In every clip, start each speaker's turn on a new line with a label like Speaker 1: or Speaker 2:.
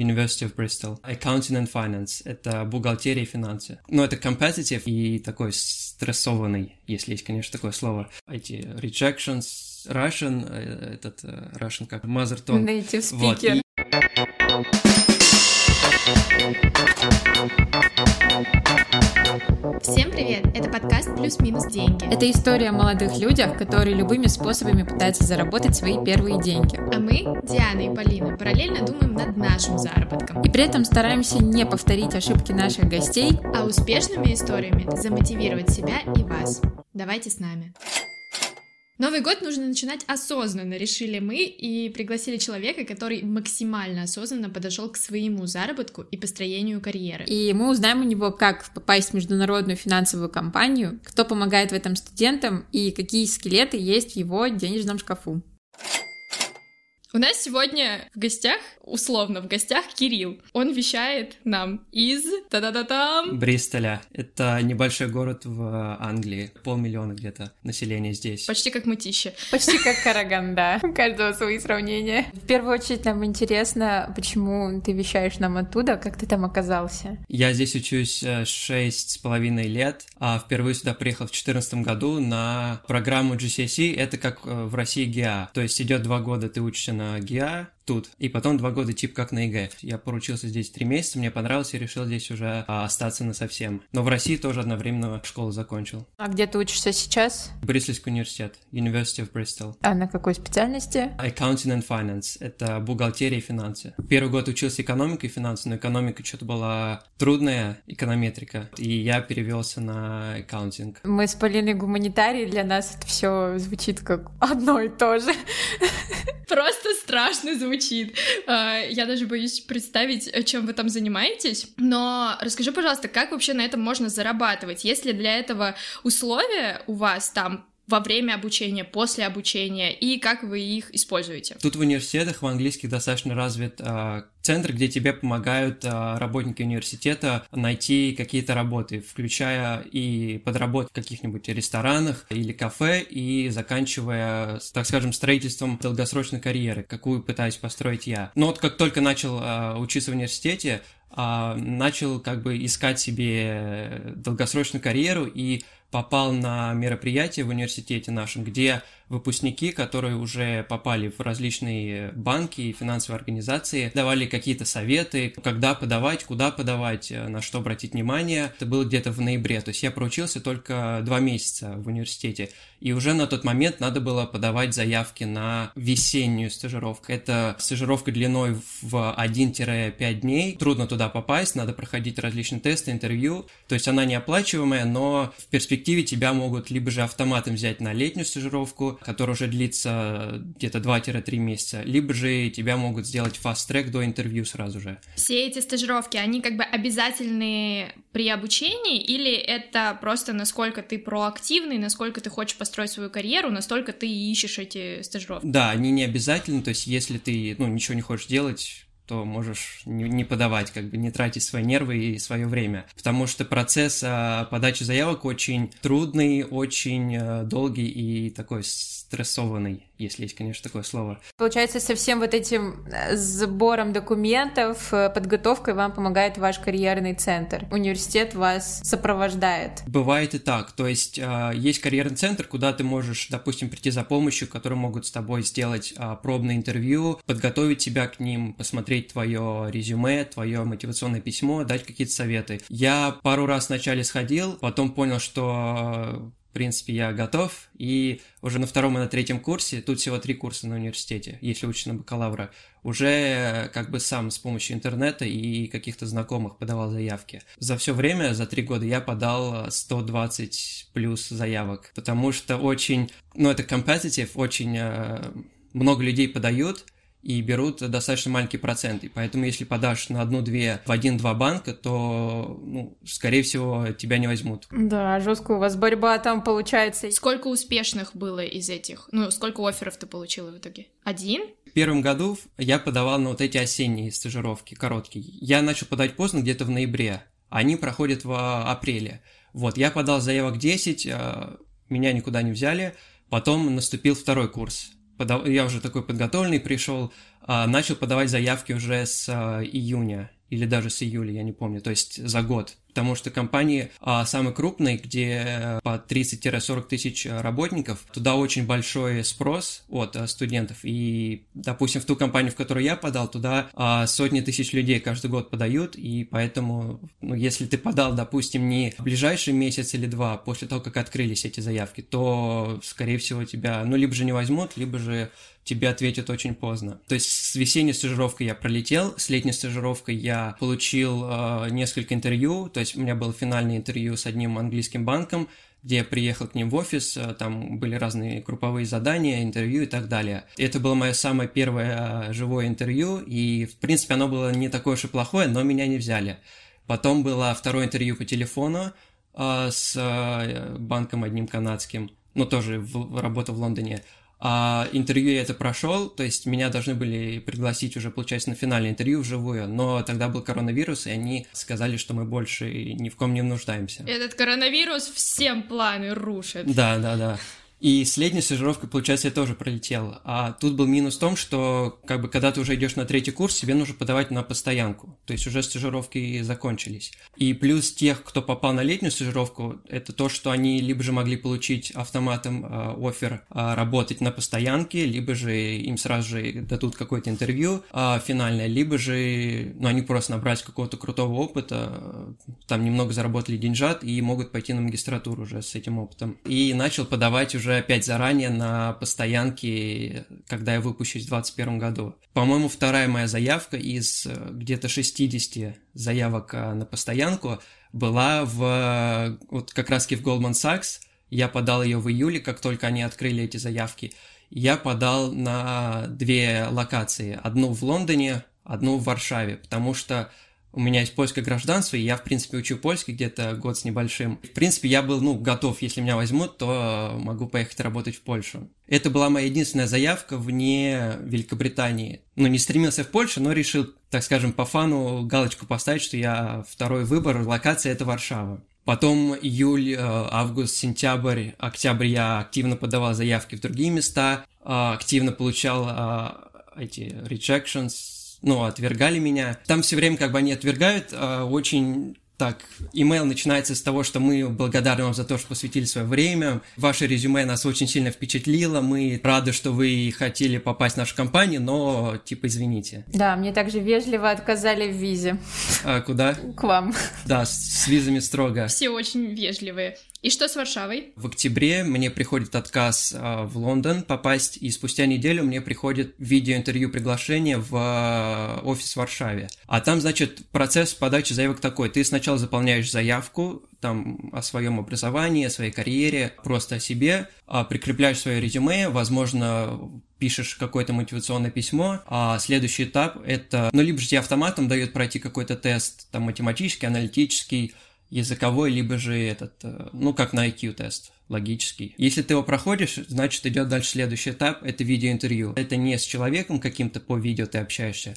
Speaker 1: University of Bristol. Accounting and Finance — это бухгалтерия и финансы. Но это competitive и такой стрессованный, если есть, конечно, такое слово. Эти rejections, Russian, э, этот э, Russian как mother tongue.
Speaker 2: Native speaker. Вот.
Speaker 3: Всем привет! Это подкаст «Плюс-минус деньги».
Speaker 2: Это история о молодых людях, которые любыми способами пытаются заработать свои первые деньги.
Speaker 3: А мы, Диана и Полина, параллельно думаем над нашим заработком.
Speaker 2: И при этом стараемся не повторить ошибки наших гостей,
Speaker 3: а успешными историями замотивировать себя и вас. Давайте с нами. Новый год нужно начинать осознанно, решили мы, и пригласили человека, который максимально осознанно подошел к своему заработку и построению карьеры.
Speaker 2: И мы узнаем у него, как попасть в международную финансовую компанию, кто помогает в этом студентам и какие скелеты есть в его денежном шкафу.
Speaker 3: У нас сегодня в гостях, условно в гостях, Кирилл. Он вещает нам из та-да-да-там.
Speaker 1: Бристоля. Это небольшой город в Англии. Полмиллиона где-то населения здесь.
Speaker 3: Почти как Мытища.
Speaker 2: Почти как Караганда. У каждого свои сравнения. В первую очередь нам интересно, почему ты вещаешь нам оттуда, как ты там оказался?
Speaker 1: Я здесь учусь э, шесть с половиной лет, а впервые сюда приехал в 2014 году на программу GCSE. Это как э, в России ГИА. То есть идет два года, ты учишься на ГИА тут, и потом два года тип как на ЕГЭ. Я поучился здесь три месяца, мне понравилось, и решил здесь уже а, остаться на совсем. Но в России тоже одновременно школу закончил.
Speaker 2: А где ты учишься сейчас?
Speaker 1: Бристольский университет, University of Bristol.
Speaker 2: А на какой специальности?
Speaker 1: Accounting and Finance, это бухгалтерия и финансы. Первый год учился экономикой и финансы, но экономика что-то была трудная, эконометрика, и я перевелся на аккаунтинг.
Speaker 2: Мы с Полиной гуманитарии, для нас это все звучит как одно и то же.
Speaker 3: Просто страшно звучит. А, я даже боюсь представить, чем вы там занимаетесь. Но расскажи, пожалуйста, как вообще на этом можно зарабатывать? Если для этого условия у вас там во время обучения, после обучения, и как вы их используете?
Speaker 1: Тут в университетах в английских достаточно развит э, центр, где тебе помогают э, работники университета найти какие-то работы, включая и подработку в каких-нибудь ресторанах или кафе, и заканчивая, так скажем, строительством долгосрочной карьеры, какую пытаюсь построить я. Но вот как только начал э, учиться в университете, э, начал как бы искать себе долгосрочную карьеру и попал на мероприятие в университете нашем, где выпускники, которые уже попали в различные банки и финансовые организации, давали какие-то советы, когда подавать, куда подавать, э, на что обратить внимание. Это было где-то в ноябре, то есть я проучился только два месяца в университете, и уже на тот момент надо было подавать заявки на весеннюю стажировку. Это стажировка длиной в 1-5 дней, трудно туда попасть, надо проходить различные тесты, интервью, то есть она неоплачиваемая, но в перспективе тебя могут либо же автоматом взять на летнюю стажировку, который уже длится где-то 2-3 месяца, либо же тебя могут сделать фаст-трек до интервью сразу же.
Speaker 3: Все эти стажировки, они как бы обязательны при обучении, или это просто насколько ты проактивный, насколько ты хочешь построить свою карьеру, настолько ты ищешь эти стажировки?
Speaker 1: Да, они не обязательны, то есть если ты, ну, ничего не хочешь делать, то можешь не, подавать, как бы не тратить свои нервы и свое время. Потому что процесс а, подачи заявок очень трудный, очень а, долгий и такой стрессованный если есть, конечно, такое слово.
Speaker 2: Получается, со всем вот этим э, сбором документов, э, подготовкой вам помогает ваш карьерный центр. Университет вас сопровождает.
Speaker 1: Бывает и так. То есть э, есть карьерный центр, куда ты можешь, допустим, прийти за помощью, которые могут с тобой сделать пробное интервью, подготовить тебя к ним, посмотреть твое резюме, твое мотивационное письмо, дать какие-то советы. Я пару раз вначале сходил, потом понял, что в принципе, я готов, и уже на втором и на третьем курсе, тут всего три курса на университете, если учишься на бакалавра, уже как бы сам с помощью интернета и каких-то знакомых подавал заявки. За все время, за три года, я подал 120 плюс заявок, потому что очень, ну это competitive, очень э, много людей подают, и берут достаточно маленький процент. И поэтому, если подашь на одну-две в один-два банка, то, ну, скорее всего, тебя не возьмут.
Speaker 2: Да, жестко у вас борьба там получается.
Speaker 3: Сколько успешных было из этих? Ну, сколько офферов ты получила в итоге? Один?
Speaker 1: В первом году я подавал на вот эти осенние стажировки, короткие. Я начал подать поздно, где-то в ноябре. Они проходят в апреле. Вот, я подал заявок 10, а, меня никуда не взяли. Потом наступил второй курс подав... я уже такой подготовленный пришел, а, начал подавать заявки уже с а, июня или даже с июля, я не помню, то есть за год. Потому что компании а, самые крупные, где по 30-40 тысяч работников, туда очень большой спрос от а, студентов. И, допустим, в ту компанию, в которую я подал, туда а, сотни тысяч людей каждый год подают, и поэтому, ну, если ты подал, допустим, не в ближайший месяц или два после того, как открылись эти заявки, то, скорее всего, тебя, ну, либо же не возьмут, либо же тебе ответят очень поздно. То есть с весенней стажировкой я пролетел, с летней стажировкой я получил э, несколько интервью, то есть у меня было финальное интервью с одним английским банком, где я приехал к ним в офис, э, там были разные групповые задания, интервью и так далее. Это было мое самое первое э, живое интервью, и, в принципе, оно было не такое уж и плохое, но меня не взяли. Потом было второе интервью по телефону э, с э, банком одним канадским, ну, тоже в, работа в Лондоне. А интервью я это прошел, то есть меня должны были пригласить уже, получается, на финальное интервью вживую, но тогда был коронавирус, и они сказали, что мы больше ни в ком не нуждаемся.
Speaker 3: Этот коронавирус всем планы рушит.
Speaker 1: Да, да, да. И с летней получается, я тоже пролетел. А тут был минус в том, что как бы когда ты уже идешь на третий курс, тебе нужно подавать на постоянку. То есть уже стажировки закончились. И плюс тех, кто попал на летнюю стажировку, это то, что они либо же могли получить автоматом э, офер э, работать на постоянке, либо же им сразу же дадут какое-то интервью э, финальное, либо же ну, они просто набрать какого-то крутого опыта, там немного заработали деньжат и могут пойти на магистратуру уже с этим опытом. И начал подавать уже уже опять заранее на постоянке, когда я выпущусь в 2021 году. По-моему, вторая моя заявка из э, где-то 60 заявок э, на постоянку была в э, вот как раз в Goldman Sachs. Я подал ее в июле, как только они открыли эти заявки. Я подал на две локации. Одну в Лондоне, одну в Варшаве, потому что у меня есть польское гражданство, и я, в принципе, учу польский где-то год с небольшим. В принципе, я был, ну, готов, если меня возьмут, то могу поехать работать в Польшу. Это была моя единственная заявка вне Великобритании. Ну, не стремился в Польшу, но решил, так скажем, по фану галочку поставить, что я второй выбор, локация – это Варшава. Потом июль, э, август, сентябрь, октябрь я активно подавал заявки в другие места, э, активно получал э, эти rejections, ну, отвергали меня. Там все время как бы они отвергают, а, очень так, имейл начинается с того, что мы благодарны вам за то, что посвятили свое время. Ваше резюме нас очень сильно впечатлило. Мы рады, что вы хотели попасть в нашу компанию, но, типа, извините.
Speaker 2: Да, мне также вежливо отказали в визе.
Speaker 1: А куда?
Speaker 2: К вам.
Speaker 1: Да, с, с визами строго.
Speaker 3: Все очень вежливые. И что с Варшавой?
Speaker 1: В октябре мне приходит отказ э, в Лондон попасть, и спустя неделю мне приходит видеоинтервью приглашение в э, офис в Варшаве. А там, значит, процесс подачи заявок такой. Ты сначала заполняешь заявку, там о своем образовании, о своей карьере, просто о себе, а прикрепляешь свое резюме, возможно, пишешь какое-то мотивационное письмо, а следующий этап это, ну, либо же тебе автоматом дает пройти какой-то тест, там, математический, аналитический, языковой, либо же этот, э, ну, как на IQ-тест, логический. Если ты его проходишь, значит, идет дальше следующий этап, это видеоинтервью. Это не с человеком каким-то по видео ты общаешься,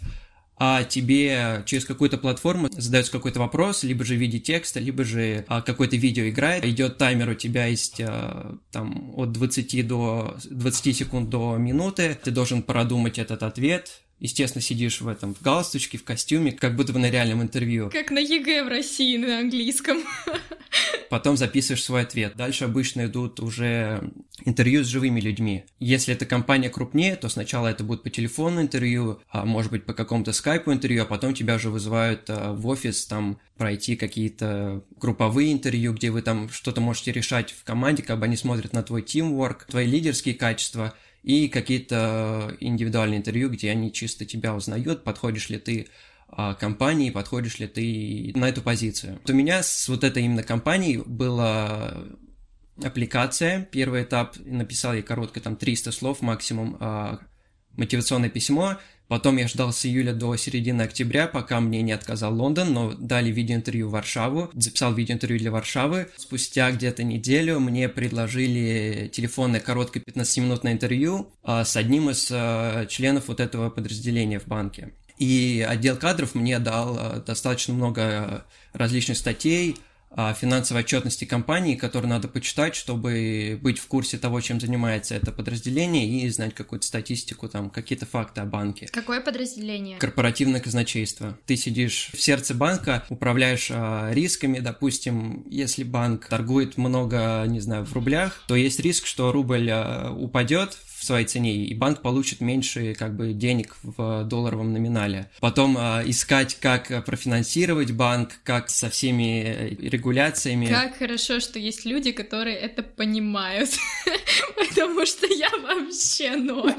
Speaker 1: а тебе через какую-то платформу задается какой-то вопрос, либо же в виде текста, либо же а, какое-то видео играет, идет таймер, у тебя есть а, там от 20 до 20 секунд до минуты, ты должен продумать этот ответ, естественно, сидишь в этом в галстучке, в костюме, как будто бы на реальном интервью.
Speaker 3: Как на ЕГЭ в России на английском.
Speaker 1: Потом записываешь свой ответ. Дальше обычно идут уже интервью с живыми людьми. Если это компания крупнее, то сначала это будет по телефону интервью, а может быть по какому-то скайпу интервью, а потом тебя уже вызывают а, в офис там пройти какие-то групповые интервью, где вы там что-то можете решать в команде, как бы они смотрят на твой teamwork, твои лидерские качества, и какие-то индивидуальные интервью, где они чисто тебя узнают, подходишь ли ты а, компании, подходишь ли ты на эту позицию. Вот у меня с вот этой именно компанией была аппликация. Первый этап написал я короткое, там 300 слов максимум, а, мотивационное письмо, Потом я ждал с июля до середины октября, пока мне не отказал Лондон, но дали видеоинтервью в Варшаву, записал видеоинтервью для Варшавы. Спустя где-то неделю мне предложили телефонное короткое 15-минутное интервью а, с одним из а, членов вот этого подразделения в банке. И отдел кадров мне дал а, достаточно много различных статей, финансовой отчетности компании, которую надо почитать, чтобы быть в курсе того, чем занимается это подразделение и знать какую-то статистику, там, какие-то факты о банке.
Speaker 3: Какое подразделение?
Speaker 1: Корпоративное казначейство. Ты сидишь в сердце банка, управляешь а, рисками, допустим, если банк торгует много, не знаю, в рублях, то есть риск, что рубль а, упадет в своей цене, и банк получит меньше как бы денег в долларовом номинале. Потом э, искать, как профинансировать банк, как со всеми э, регуляциями.
Speaker 3: Как хорошо, что есть люди, которые это понимают, потому что я вообще ноль.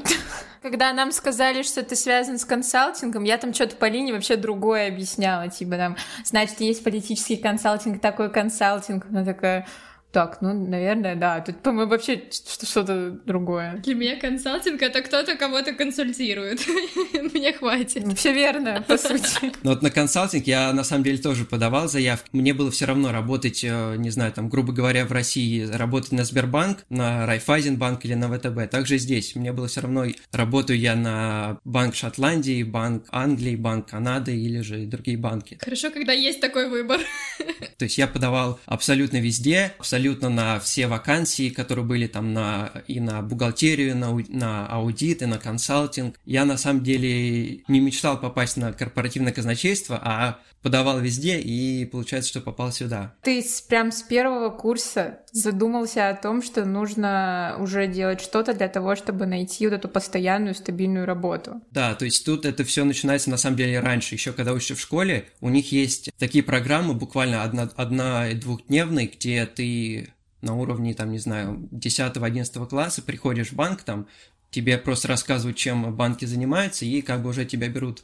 Speaker 2: Когда нам сказали, что это связано с консалтингом, я там что-то по линии вообще другое объясняла, типа там, значит, есть политический консалтинг, такой консалтинг. Она такая, так, ну, наверное, да. Тут, по-моему, вообще что-то другое.
Speaker 3: Для меня консалтинг — это кто-то кого-то консультирует. Мне хватит.
Speaker 2: Все верно, по сути.
Speaker 1: Ну, вот на консалтинг я, на самом деле, тоже подавал заявки. Мне было все равно работать, э, не знаю, там, грубо говоря, в России, работать на Сбербанк, на Райфайзенбанк или на ВТБ. Также здесь. Мне было все равно, работаю я на Банк Шотландии, Банк Англии, Банк Канады или же другие банки.
Speaker 3: Хорошо, когда есть такой выбор.
Speaker 1: То есть я подавал абсолютно везде, абсолютно абсолютно на все вакансии, которые были там на, и на бухгалтерию, на, на аудит, и на консалтинг. Я на самом деле не мечтал попасть на корпоративное казначейство, а подавал везде и получается, что попал сюда.
Speaker 2: Ты прям с первого курса задумался о том, что нужно уже делать что-то для того, чтобы найти вот эту постоянную стабильную работу.
Speaker 1: Да, то есть тут это все начинается на самом деле раньше, еще когда учишься в школе, у них есть такие программы, буквально одна, одна и двухдневные, где ты на уровне, там, не знаю, 10-11 класса приходишь в банк, там, тебе просто рассказывают, чем банки занимаются, и как бы уже тебя берут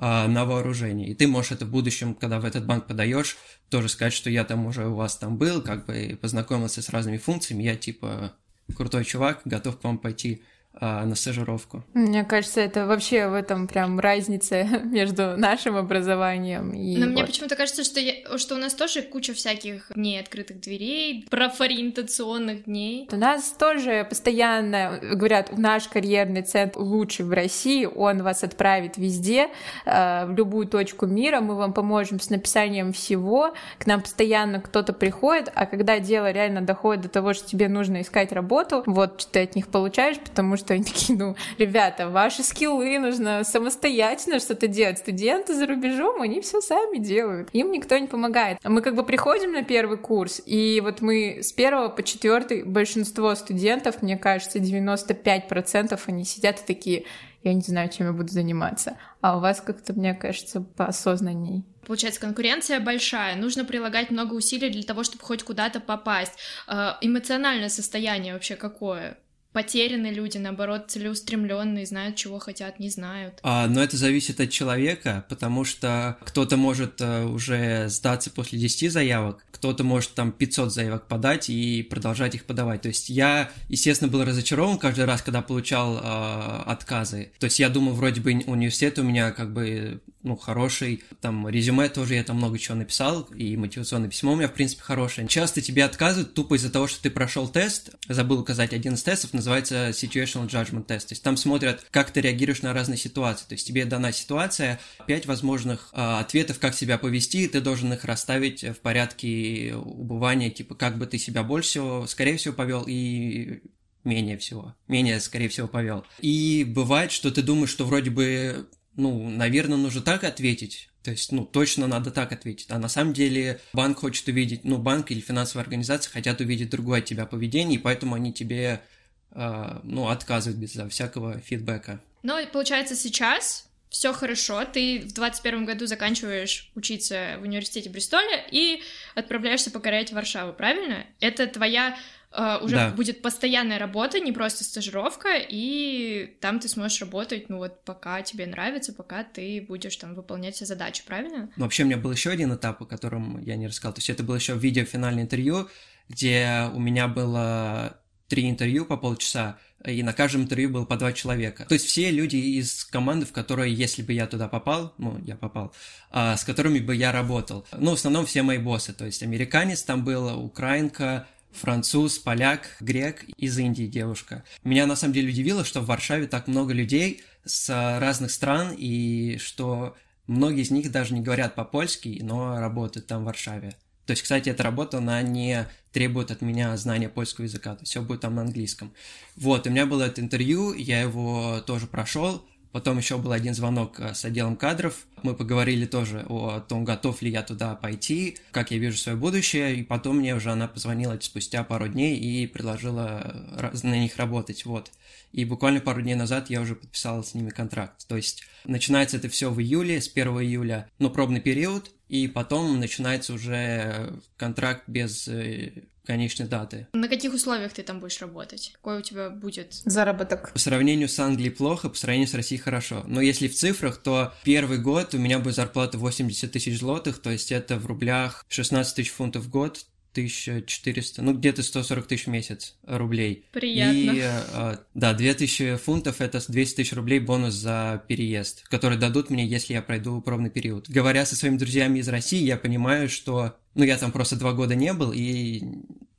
Speaker 1: на вооружение. И ты можешь это в будущем, когда в этот банк подаешь, тоже сказать, что я там уже у вас там был, как бы познакомился с разными функциями, я типа крутой чувак, готов к вам пойти а, на стажировку.
Speaker 2: Мне кажется, это вообще в этом прям разница между нашим образованием и...
Speaker 3: Но вот. мне почему-то кажется, что, я, что у нас тоже куча всяких дней открытых дверей, профориентационных дней.
Speaker 2: У нас тоже постоянно говорят, наш карьерный центр лучший в России, он вас отправит везде, э, в любую точку мира, мы вам поможем с написанием всего, к нам постоянно кто-то приходит, а когда дело реально доходит до того, что тебе нужно искать работу, вот что ты от них получаешь, потому что они такие, ну, ребята, ваши скиллы нужно самостоятельно что-то делать. Студенты за рубежом, они все сами делают. Им никто не помогает. Мы как бы приходим на первый курс, и вот мы с первого по четвертый большинство студентов, мне кажется, 95% они сидят и такие, я не знаю, чем я буду заниматься. А у вас как-то, мне кажется, поосознанней.
Speaker 3: Получается, конкуренция большая, нужно прилагать много усилий для того, чтобы хоть куда-то попасть. Э, эмоциональное состояние вообще какое? Потерянные люди, наоборот, целеустремленные, знают, чего хотят, не знают.
Speaker 1: А, но это зависит от человека, потому что кто-то может а, уже сдаться после 10 заявок, кто-то может там 500 заявок подать и продолжать их подавать. То есть я, естественно, был разочарован каждый раз, когда получал а, отказы. То есть я думал, вроде бы университет у меня как бы ну, хороший, там, резюме тоже я там много чего написал, и мотивационное письмо у меня, в принципе, хорошее. Часто тебе отказывают тупо из-за того, что ты прошел тест, забыл указать один из тестов, называется Situational Judgment Test, то есть там смотрят, как ты реагируешь на разные ситуации, то есть тебе дана ситуация, пять возможных э, ответов, как себя повести, ты должен их расставить в порядке убывания, типа, как бы ты себя больше всего, скорее всего, повел, и менее всего, менее, скорее всего, повел. И бывает, что ты думаешь, что вроде бы ну, наверное, нужно так ответить. То есть, ну, точно надо так ответить. А на самом деле банк хочет увидеть, ну, банк или финансовая организация хотят увидеть другое от тебя поведение, и поэтому они тебе, э, ну, отказывают безо всякого фидбэка.
Speaker 3: Ну, получается, сейчас все хорошо, ты в 21 году заканчиваешь учиться в университете Бристоля и отправляешься покорять Варшаву, правильно? Это твоя Uh, уже да. будет постоянная работа, не просто стажировка, и там ты сможешь работать, ну вот пока тебе нравится, пока ты будешь там выполнять все задачи, правильно?
Speaker 1: Ну, вообще у меня был еще один этап, о котором я не рассказал, то есть это было еще видео финальное интервью, где у меня было три интервью по полчаса, и на каждом интервью было по два человека. То есть все люди из команды, в которой, если бы я туда попал, ну, я попал, а, с которыми бы я работал. Ну, в основном все мои боссы, то есть американец там был, украинка, француз, поляк, грек, из Индии девушка. Меня на самом деле удивило, что в Варшаве так много людей с разных стран, и что многие из них даже не говорят по-польски, но работают там в Варшаве. То есть, кстати, эта работа, она не требует от меня знания польского языка, то есть все будет там на английском. Вот, у меня было это интервью, я его тоже прошел, Потом еще был один звонок э, с отделом кадров. Мы поговорили тоже о том, готов ли я туда пойти, как я вижу свое будущее. И потом мне уже она позвонила спустя пару дней и предложила э, на них работать. Вот. И буквально пару дней назад я уже подписал с ними контракт. То есть начинается это все в июле, с 1 июля, ну, пробный период, и потом начинается уже контракт без э, конечной даты.
Speaker 3: На каких условиях ты там будешь работать? Какой у тебя будет
Speaker 2: заработок?
Speaker 1: По сравнению с Англией плохо, по сравнению с Россией хорошо. Но если в цифрах, то первый год у меня будет зарплата 80 тысяч злотых, то есть это в рублях 16 тысяч фунтов в год, 1400, ну где-то 140 тысяч в месяц рублей.
Speaker 3: Приятно.
Speaker 1: И, э, да, 2000 фунтов — это 200 тысяч рублей бонус за переезд, который дадут мне, если я пройду пробный период. Говоря со своими друзьями из России, я понимаю, что, ну, я там просто два года не был, и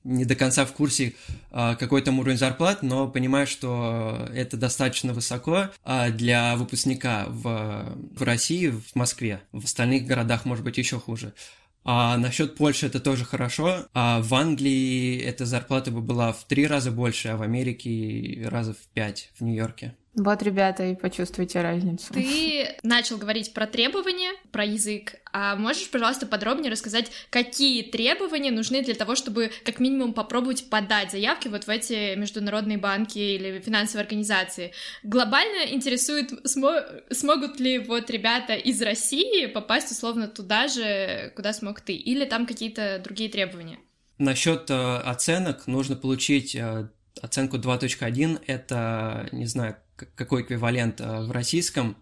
Speaker 1: не до конца в курсе а, какой там уровень зарплат, но понимаю, что это достаточно высоко а, для выпускника в, в России, в Москве. В остальных городах может быть еще хуже. А насчет Польши это тоже хорошо. А в Англии эта зарплата бы была в три раза больше, а в Америке раза в пять в Нью-Йорке.
Speaker 2: Вот, ребята, и почувствуйте разницу.
Speaker 3: Ты начал говорить про требования, про язык. А можешь, пожалуйста, подробнее рассказать, какие требования нужны для того, чтобы как минимум попробовать подать заявки вот в эти международные банки или финансовые организации? Глобально интересует, смо- смогут ли вот ребята из России попасть условно туда же, куда смог ты? Или там какие-то другие требования?
Speaker 1: Насчет э, оценок нужно получить э, оценку 2.1, это, не знаю, какой эквивалент э, в российском,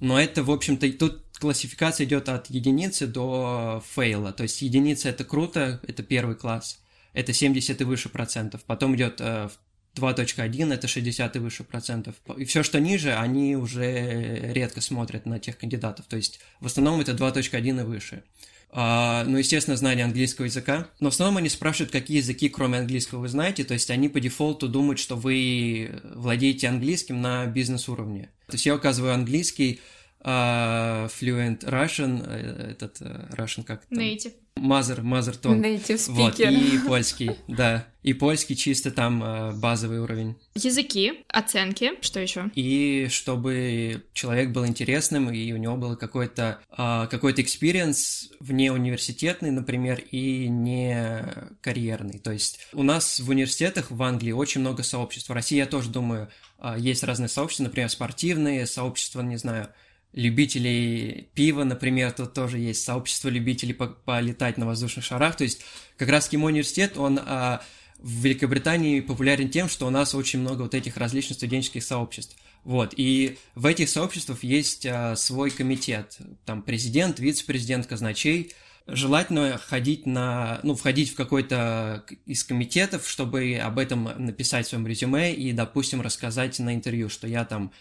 Speaker 1: но это, в общем-то, тут классификация идет от единицы до фейла, то есть единица это круто, это первый класс, это 70 и выше процентов, потом идет 2.1 э, это 60 и выше процентов. И все, что ниже, они уже редко смотрят на тех кандидатов. То есть в основном это 2.1 и выше. Uh, ну, естественно, знание английского языка. Но в основном они спрашивают, какие языки, кроме английского, вы знаете. То есть они по дефолту думают, что вы владеете английским на бизнес-уровне. То есть я указываю английский, uh, fluent Russian, э, этот uh, Russian как
Speaker 3: там? Native.
Speaker 1: Мазер, Мазер Тон.
Speaker 2: Native speaker.
Speaker 1: Вот, и польский, да. И польский чисто там э, базовый уровень.
Speaker 3: Языки, оценки, что еще?
Speaker 1: И чтобы человек был интересным, и у него был какой-то э, какой-то experience вне университетный, например, и не карьерный. То есть у нас в университетах в Англии очень много сообществ. В России, я тоже думаю, э, есть разные сообщества, например, спортивные, сообщества, не знаю, любителей пива, например, тут тоже есть сообщество любителей по полетать на воздушных шарах. То есть как раз-таки мой университет, он а, в Великобритании популярен тем, что у нас очень много вот этих различных студенческих сообществ. Вот, и в этих сообществах есть а, свой комитет, там президент, вице-президент, казначей. Желательно ходить на, ну, входить в какой-то из комитетов, чтобы об этом написать в своем резюме и, допустим, рассказать на интервью, что я там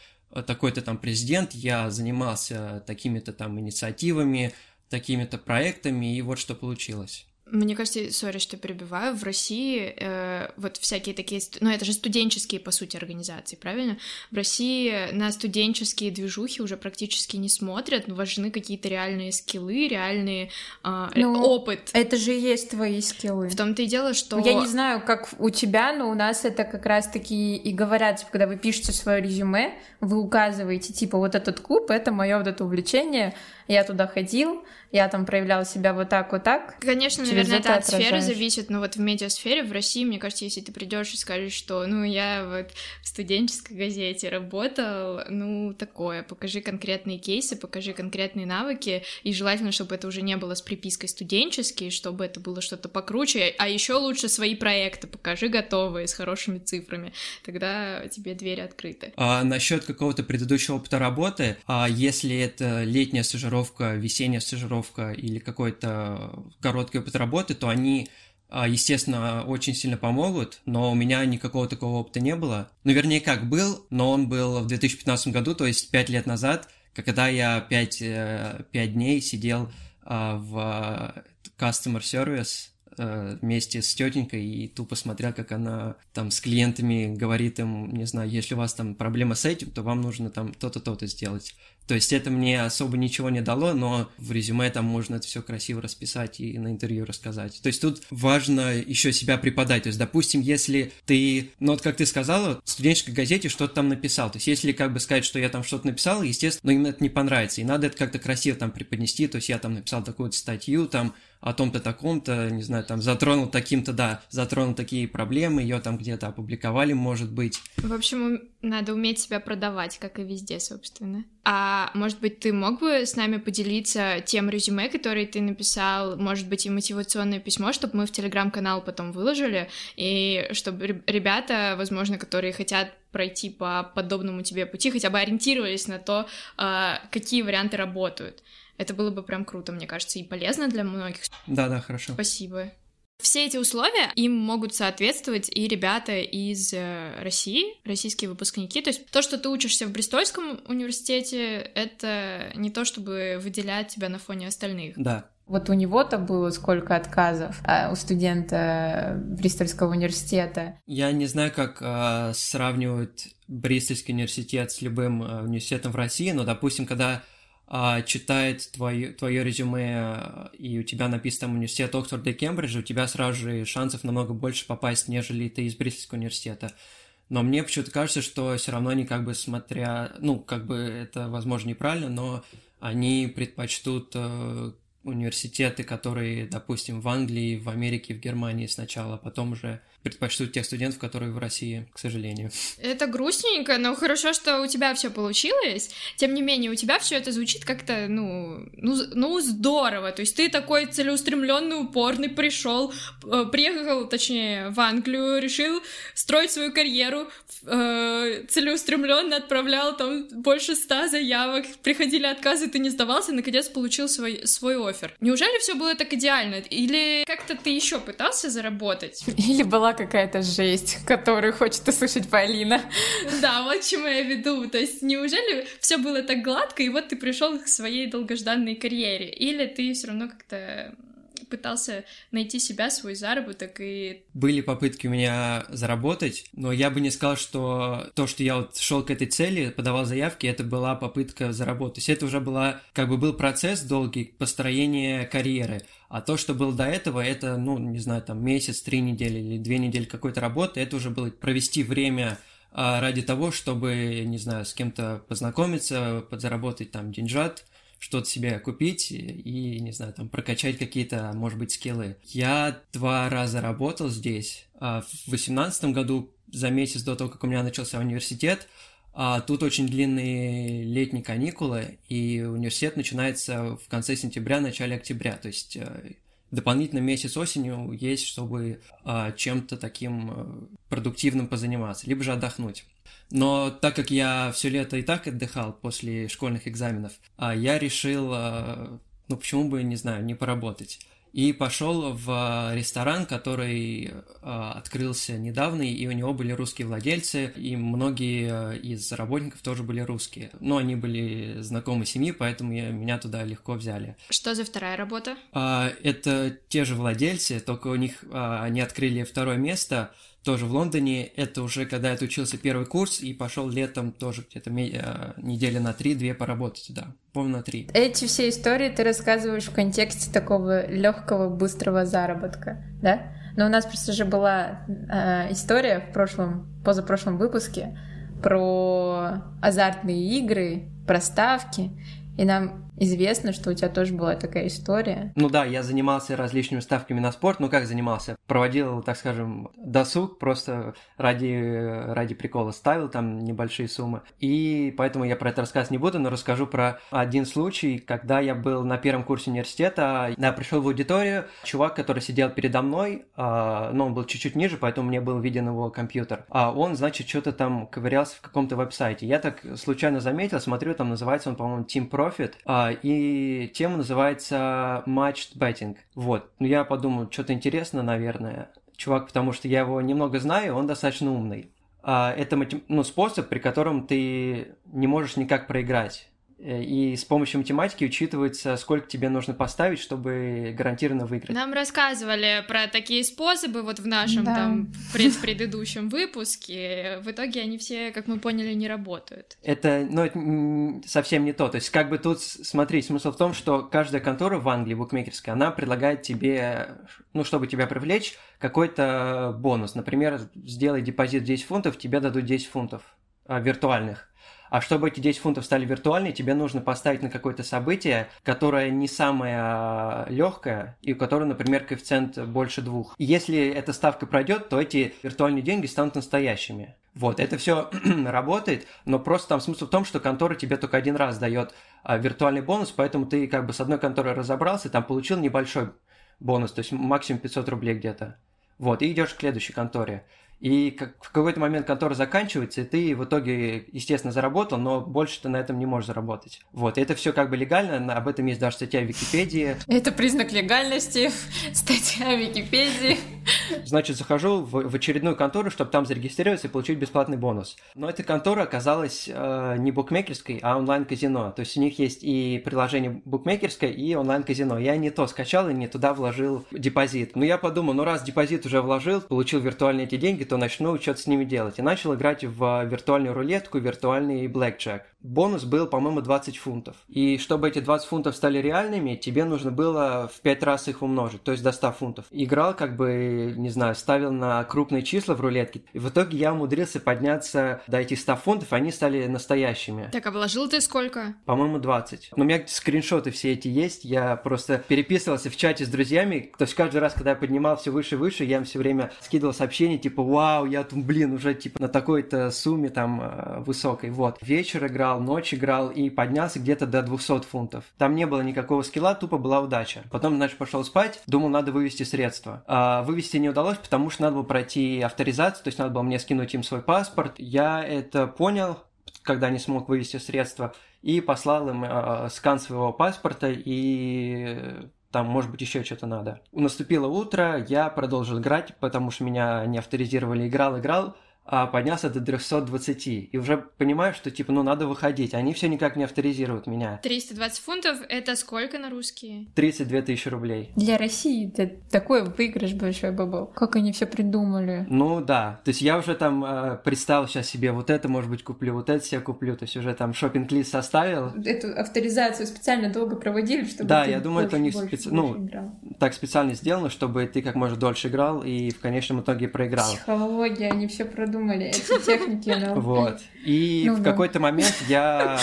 Speaker 1: такой-то там президент, я занимался такими-то там инициативами, такими-то проектами, и вот что получилось.
Speaker 3: Мне кажется, сори, что перебиваю, в России э, вот всякие такие, ну это же студенческие, по сути, организации, правильно? В России на студенческие движухи уже практически не смотрят, но важны какие-то реальные скиллы, реальный э, ну, опыт.
Speaker 2: Это же и есть твои скиллы.
Speaker 3: В том-то и дело, что...
Speaker 2: Я не знаю, как у тебя, но у нас это как раз-таки и говорят, типа, когда вы пишете свое резюме, вы указываете, типа, вот этот клуб, это мое вот это увлечение, я туда ходил, я там проявлял себя вот так, вот так.
Speaker 3: Конечно, наверное, это, это от сферы зависит, но вот в медиасфере в России, мне кажется, если ты придешь и скажешь, что, ну, я вот в студенческой газете работал, ну, такое, покажи конкретные кейсы, покажи конкретные навыки, и желательно, чтобы это уже не было с припиской студенческий, чтобы это было что-то покруче, а еще лучше свои проекты покажи готовые, с хорошими цифрами, тогда тебе двери открыты.
Speaker 1: А насчет какого-то предыдущего опыта работы, а если это летняя стажировка, весенняя стажировка или какой-то короткий опыт работы, то они а, естественно, очень сильно помогут, но у меня никакого такого опыта не было. Ну, вернее, как был, но он был в 2015 году, то есть 5 лет назад, когда я 5, 5 э, дней сидел а, в Customer Service э, вместе с тетенькой и тупо смотрел, как она там с клиентами говорит им, не знаю, если у вас там проблема с этим, то вам нужно там то-то, то-то сделать. То есть это мне особо ничего не дало, но в резюме там можно это все красиво расписать и на интервью рассказать. То есть тут важно еще себя преподать. То есть, допустим, если ты, ну вот как ты сказала, в студенческой газете что-то там написал. То есть если как бы сказать, что я там что-то написал, естественно, но им это не понравится. И надо это как-то красиво там преподнести. То есть я там написал такую-то статью, там о том-то таком-то, не знаю, там затронул таким-то, да, затронул такие проблемы, ее там где-то опубликовали, может быть.
Speaker 3: В общем, надо уметь себя продавать, как и везде, собственно. А может быть, ты мог бы с нами поделиться тем резюме, который ты написал, может быть, и мотивационное письмо, чтобы мы в телеграм-канал потом выложили, и чтобы ребята, возможно, которые хотят пройти по подобному тебе пути, хотя бы ориентировались на то, а, какие варианты работают. Это было бы прям круто, мне кажется, и полезно для многих.
Speaker 1: Да, да, хорошо.
Speaker 3: Спасибо. Все эти условия им могут соответствовать и ребята из э, России, российские выпускники. То есть то, что ты учишься в Бристольском университете, это не то, чтобы выделять тебя на фоне остальных.
Speaker 1: Да,
Speaker 2: вот у него-то было сколько отказов а у студента Бристольского университета.
Speaker 1: Я не знаю, как э, сравнивают Бристольский университет с любым э, университетом в России, но, допустим, когда а, читает твое, твое резюме, и у тебя написано университет Оксфорда и Кембриджа, у тебя сразу же шансов намного больше попасть, нежели ты из Британского университета. Но мне почему-то кажется, что все равно они как бы смотря, ну, как бы это, возможно, неправильно, но они предпочтут э, университеты, которые, допустим, в Англии, в Америке, в Германии сначала, а потом уже предпочтут тех студентов, которые в России, к сожалению.
Speaker 3: Это грустненько, но хорошо, что у тебя все получилось. Тем не менее, у тебя все это звучит как-то, ну, ну, ну, здорово. То есть ты такой целеустремленный, упорный пришел, э, приехал, точнее, в Англию, решил строить свою карьеру, э, целеустремленно отправлял там больше ста заявок, приходили отказы, ты не сдавался, наконец получил свой, свой офер. Неужели все было так идеально? Или как-то ты еще пытался заработать?
Speaker 2: Или была какая-то жесть, которую хочет услышать Полина.
Speaker 3: Да, вот чему я веду. То есть неужели все было так гладко, и вот ты пришел к своей долгожданной карьере? Или ты все равно как-то пытался найти себя, свой заработок и...
Speaker 1: Были попытки у меня заработать, но я бы не сказал, что то, что я вот шел к этой цели, подавал заявки, это была попытка заработать. То есть это уже была, как бы был процесс долгий построения карьеры. А то, что было до этого, это, ну, не знаю, там месяц, три недели или две недели какой-то работы, это уже было провести время а, ради того, чтобы, не знаю, с кем-то познакомиться, подзаработать там деньжат, что-то себе купить и, не знаю, там прокачать какие-то, может быть, скиллы. Я два раза работал здесь. А в восемнадцатом году, за месяц до того, как у меня начался университет, а тут очень длинные летние каникулы, и университет начинается в конце сентября, начале октября. То есть э, дополнительно месяц осенью есть, чтобы а, чем-то таким э, продуктивным позаниматься, либо же отдохнуть. Но так как я все лето и так отдыхал после школьных экзаменов, а я решил, а, ну почему бы, не знаю, не поработать. И пошел в ресторан, который а, открылся недавно, и у него были русские владельцы, и многие из работников тоже были русские. Но они были знакомы семьи, поэтому меня туда легко взяли.
Speaker 3: Что за вторая работа?
Speaker 1: Это те же владельцы, только у них они открыли второе место – тоже в Лондоне. Это уже когда я отучился первый курс и пошел летом тоже где-то э, недели на три-две поработать, да, помню на три.
Speaker 2: Эти все истории ты рассказываешь в контексте такого легкого, быстрого заработка, да? Но у нас просто же была э, история в прошлом, позапрошлом выпуске про азартные игры, про ставки, и нам известно, что у тебя тоже была такая история.
Speaker 1: Ну да, я занимался различными ставками на спорт. Ну как занимался? Проводил, так скажем, досуг, просто ради, ради прикола ставил там небольшие суммы. И поэтому я про это рассказывать не буду, но расскажу про один случай, когда я был на первом курсе университета. Я пришел в аудиторию, чувак, который сидел передо мной, а, но он был чуть-чуть ниже, поэтому мне был виден его компьютер. А он, значит, что-то там ковырялся в каком-то веб-сайте. Я так случайно заметил, смотрю, там называется он, по-моему, Team Profit. А, и тема называется Matched Betting. Вот. Ну, я подумал, что-то интересно, наверное. Чувак, потому что я его немного знаю, он достаточно умный. А, это ну, способ, при котором ты не можешь никак проиграть. Э, и с помощью математики учитывается, сколько тебе нужно поставить, чтобы гарантированно выиграть.
Speaker 3: Нам рассказывали про такие способы вот в нашем да. там предпредыдущем выпуске. В итоге они все, как мы поняли, не работают.
Speaker 1: Это, ну, это совсем не то. То есть, как бы тут, смотри, смысл в том, что каждая контора в Англии, букмекерская, она предлагает тебе, ну, чтобы тебя привлечь, какой-то бонус. Например, сделай депозит 10 фунтов, тебе дадут 10 фунтов а, виртуальных. А чтобы эти 10 фунтов стали виртуальными, тебе нужно поставить на какое-то событие, которое не самое а, легкое, и у которого, например, коэффициент больше двух. Если эта ставка пройдет, то эти виртуальные деньги станут настоящими. Вот, это все работает, но просто там смысл в том, что контора тебе только один раз дает а, виртуальный бонус, поэтому ты как бы с одной конторой разобрался, там получил небольшой бонус, то есть максимум 500 рублей где-то. Вот, и идешь к следующей конторе. И как, в какой-то момент контора заканчивается, и ты в итоге, естественно, заработал, но больше ты на этом не можешь заработать. Вот, и это все как бы легально, об этом есть даже статья в Википедии.
Speaker 2: Это признак легальности, статья в Википедии.
Speaker 1: Значит, захожу в, в очередную контору, чтобы там зарегистрироваться и получить бесплатный бонус. Но эта контора оказалась э, не букмекерской, а онлайн-казино. То есть у них есть и приложение букмекерское, и онлайн-казино. Я не то скачал и не туда вложил депозит. Но я подумал, ну раз депозит уже вложил, получил виртуальные эти деньги, то начну что-то с ними делать. И начал играть в виртуальную рулетку, виртуальный блэкджек. Бонус был, по-моему, 20 фунтов. И чтобы эти 20 фунтов стали реальными, тебе нужно было в 5 раз их умножить, то есть до 100 фунтов. Играл, как бы, не знаю, ставил на крупные числа в рулетке. И в итоге я умудрился подняться до этих 100 фунтов, они стали настоящими.
Speaker 3: Так, а вложил ты сколько?
Speaker 1: По-моему, 20. Но у меня скриншоты все эти есть, я просто переписывался в чате с друзьями, то есть каждый раз, когда я поднимал все выше и выше, я им все время скидывал сообщения, типа, вау, я блин, уже типа на такой-то сумме там э, высокой. Вот. Вечер играл, ночь играл и поднялся где-то до 200 фунтов. Там не было никакого скилла, тупо была удача. Потом, значит, пошел спать, думал, надо вывести средства. А вывести не удалось, потому что надо было пройти авторизацию, то есть надо было мне скинуть им свой паспорт. Я это понял, когда не смог вывести средства, и послал им э, скан своего паспорта и там, может быть, еще что-то надо. Наступило утро, я продолжил играть, потому что меня не авторизировали, играл, играл, поднялся до 320. И уже понимаю, что, типа, ну, надо выходить. Они все никак не авторизируют меня.
Speaker 3: 320 фунтов — это сколько на русские?
Speaker 1: 32 тысячи рублей.
Speaker 2: Для России это такой выигрыш большой бабл. Как они все придумали.
Speaker 1: Ну, да. То есть я уже там э, представил сейчас себе, вот это, может быть, куплю, вот это себе куплю. То есть уже там шопинг лист составил.
Speaker 2: Эту авторизацию специально долго проводили, чтобы
Speaker 1: Да, я думаю, больше, это у них специ... ну, так специально сделано, чтобы ты как можно дольше играл и в конечном итоге проиграл.
Speaker 2: Психология, они все продумали придумали эти техники. Но...
Speaker 1: Вот. И ну, в да. какой-то момент я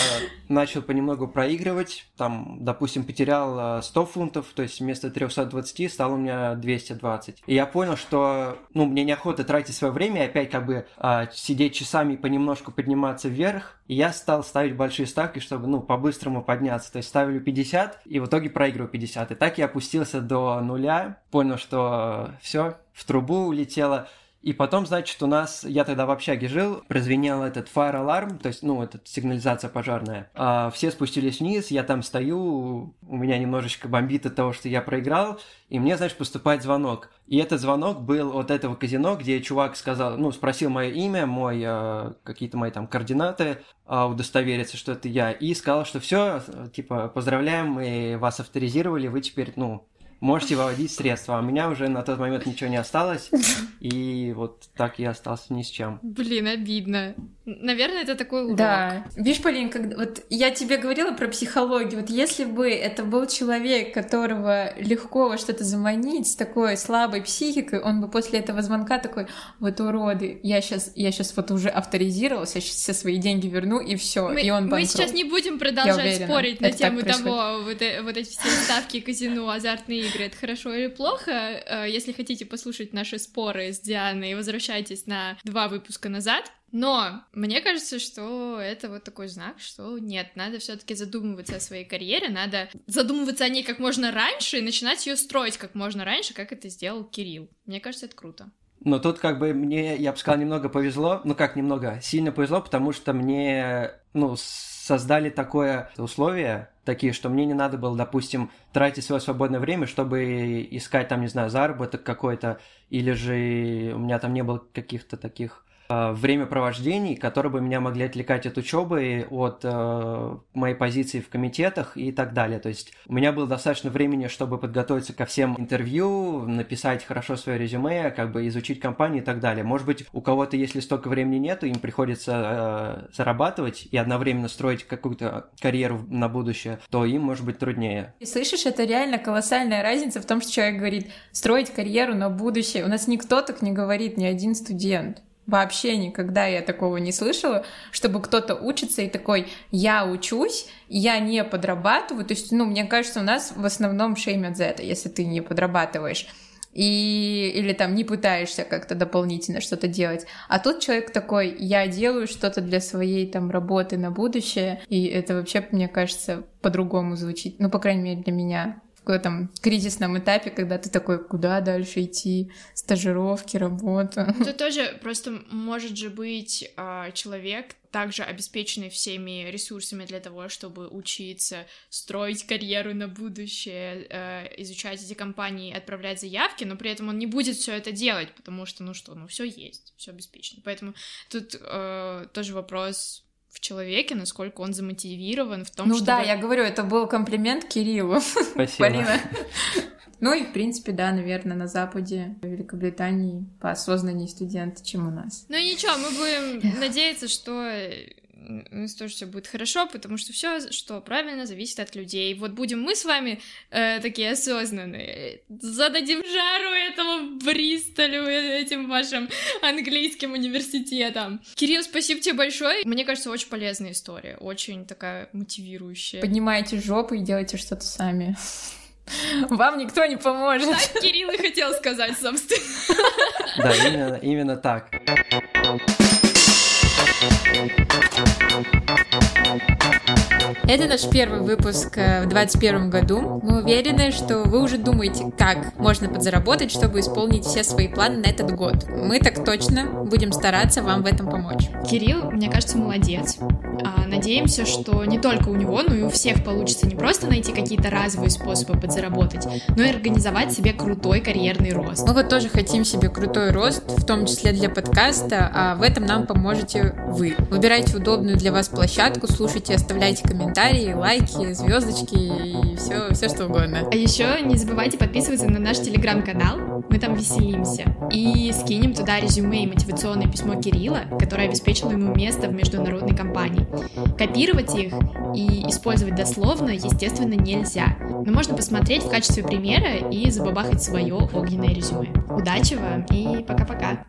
Speaker 1: начал понемногу проигрывать. Там, допустим, потерял 100 э, фунтов, то есть вместо 320 стало у меня 220. И я понял, что ну, мне неохота тратить свое время и опять как бы а, сидеть часами и понемножку подниматься вверх. И я стал ставить большие ставки, чтобы, ну, по-быстрому подняться. То есть ставлю 50, и в итоге проигрываю 50. И так я опустился до нуля, понял, что все, в трубу улетело. И потом, значит, у нас, я тогда в общаге жил, прозвенел этот fire alarm, то есть, ну, эта сигнализация пожарная. А все спустились вниз, я там стою, у меня немножечко бомбит от того, что я проиграл, и мне, значит, поступает звонок. И этот звонок был от этого казино, где чувак сказал, ну, спросил мое имя, мой, э, какие-то мои там координаты, э, удостовериться, что это я, и сказал, что все, типа, поздравляем, мы вас авторизировали, вы теперь, ну, можете выводить средства. А у меня уже на тот момент ничего не осталось, и вот так я остался ни с чем.
Speaker 3: Блин, обидно. Наверное, это такой урок.
Speaker 2: Да. Видишь, Полин, когда, вот я тебе говорила про психологию. Вот если бы это был человек, которого легко во что-то заманить, с такой слабой психикой, он бы после этого звонка такой, вот уроды, я сейчас, я сейчас вот уже авторизировался, я сейчас все свои деньги верну, и все, и он банкрот.
Speaker 3: Мы сейчас не будем продолжать спорить на тему того, вот, э, вот эти все ставки казино, азартные игры, это хорошо или плохо. Э, если хотите послушать наши споры с Дианой, возвращайтесь на два выпуска назад. Но мне кажется, что это вот такой знак, что нет, надо все-таки задумываться о своей карьере, надо задумываться о ней как можно раньше и начинать ее строить как можно раньше, как это сделал Кирилл. Мне кажется, это круто.
Speaker 1: Но тут как бы мне, я бы сказал, немного повезло, ну как немного, сильно повезло, потому что мне, ну, создали такое условие, такие, что мне не надо было, допустим, тратить свое свободное время, чтобы искать там, не знаю, заработок какой-то, или же у меня там не было каких-то таких времяпровождений, которые бы меня могли отвлекать от учебы, от э, моей позиции в комитетах и так далее. То есть у меня было достаточно времени, чтобы подготовиться ко всем интервью, написать хорошо свое резюме, как бы изучить компанию и так далее. Может быть, у кого-то, если столько времени нету, им приходится э, зарабатывать и одновременно строить какую-то карьеру на будущее, то им может быть труднее.
Speaker 2: И слышишь, это реально колоссальная разница в том, что человек говорит строить карьеру на будущее. У нас никто так не говорит, ни один студент. Вообще никогда я такого не слышала, чтобы кто-то учится и такой, я учусь, я не подрабатываю. То есть, ну, мне кажется, у нас в основном шеймят за это, если ты не подрабатываешь и или там не пытаешься как-то дополнительно что-то делать. А тут человек такой, я делаю что-то для своей там работы на будущее, и это вообще, мне кажется, по-другому звучит, ну, по крайней мере, для меня этом кризисном этапе, когда ты такой, куда дальше идти, стажировки, работа.
Speaker 3: Это тоже просто может же быть э, человек, также обеспеченный всеми ресурсами для того, чтобы учиться, строить карьеру на будущее, э, изучать эти компании, отправлять заявки, но при этом он не будет все это делать, потому что, ну что, ну все есть, все обеспечено. Поэтому тут э, тоже вопрос в человеке, насколько он замотивирован в том,
Speaker 2: ну,
Speaker 3: чтобы...
Speaker 2: Ну да, я говорю, это был комплимент Кириллу.
Speaker 1: Спасибо. Полина.
Speaker 2: Ну и, в принципе, да, наверное, на Западе, в Великобритании поосознаннее студенты, чем у нас.
Speaker 3: Ну ничего, мы будем надеяться, что у нас тоже все будет хорошо, потому что все, что правильно, зависит от людей. Вот будем мы с вами э, такие осознанные, зададим жару этому Бристолю, этим вашим английским университетам. Кирилл, спасибо тебе большое. Мне кажется, очень полезная история, очень такая мотивирующая.
Speaker 2: Поднимайте жопу и делайте что-то сами. Вам никто не поможет.
Speaker 3: Так Кирилл и хотел сказать, собственно.
Speaker 1: Да, именно, именно так.
Speaker 2: Это наш первый выпуск э, в 2021 году. Мы уверены, что вы уже думаете, как можно подзаработать, чтобы исполнить все свои планы на этот год. Мы так точно будем стараться вам в этом помочь.
Speaker 3: Кирилл, мне кажется, молодец. А, надеемся, что не только у него, но и у всех получится не просто найти какие-то разовые способы подзаработать, но и организовать себе крутой карьерный рост.
Speaker 2: Мы вот тоже хотим себе крутой рост, в том числе для подкаста, а в этом нам поможете вы. Выбирайте удобную для вас площадку, слушайте, оставляйте комментарии, лайки, звездочки и все, все что угодно.
Speaker 3: А еще не забывайте подписываться на наш телеграм-канал, мы там веселимся. И скинем туда резюме и мотивационное письмо Кирилла, которое обеспечило ему место в международной компании. Копировать их и использовать дословно, естественно, нельзя. Но можно посмотреть в качестве примера и забабахать свое огненное резюме. Удачи вам и пока-пока!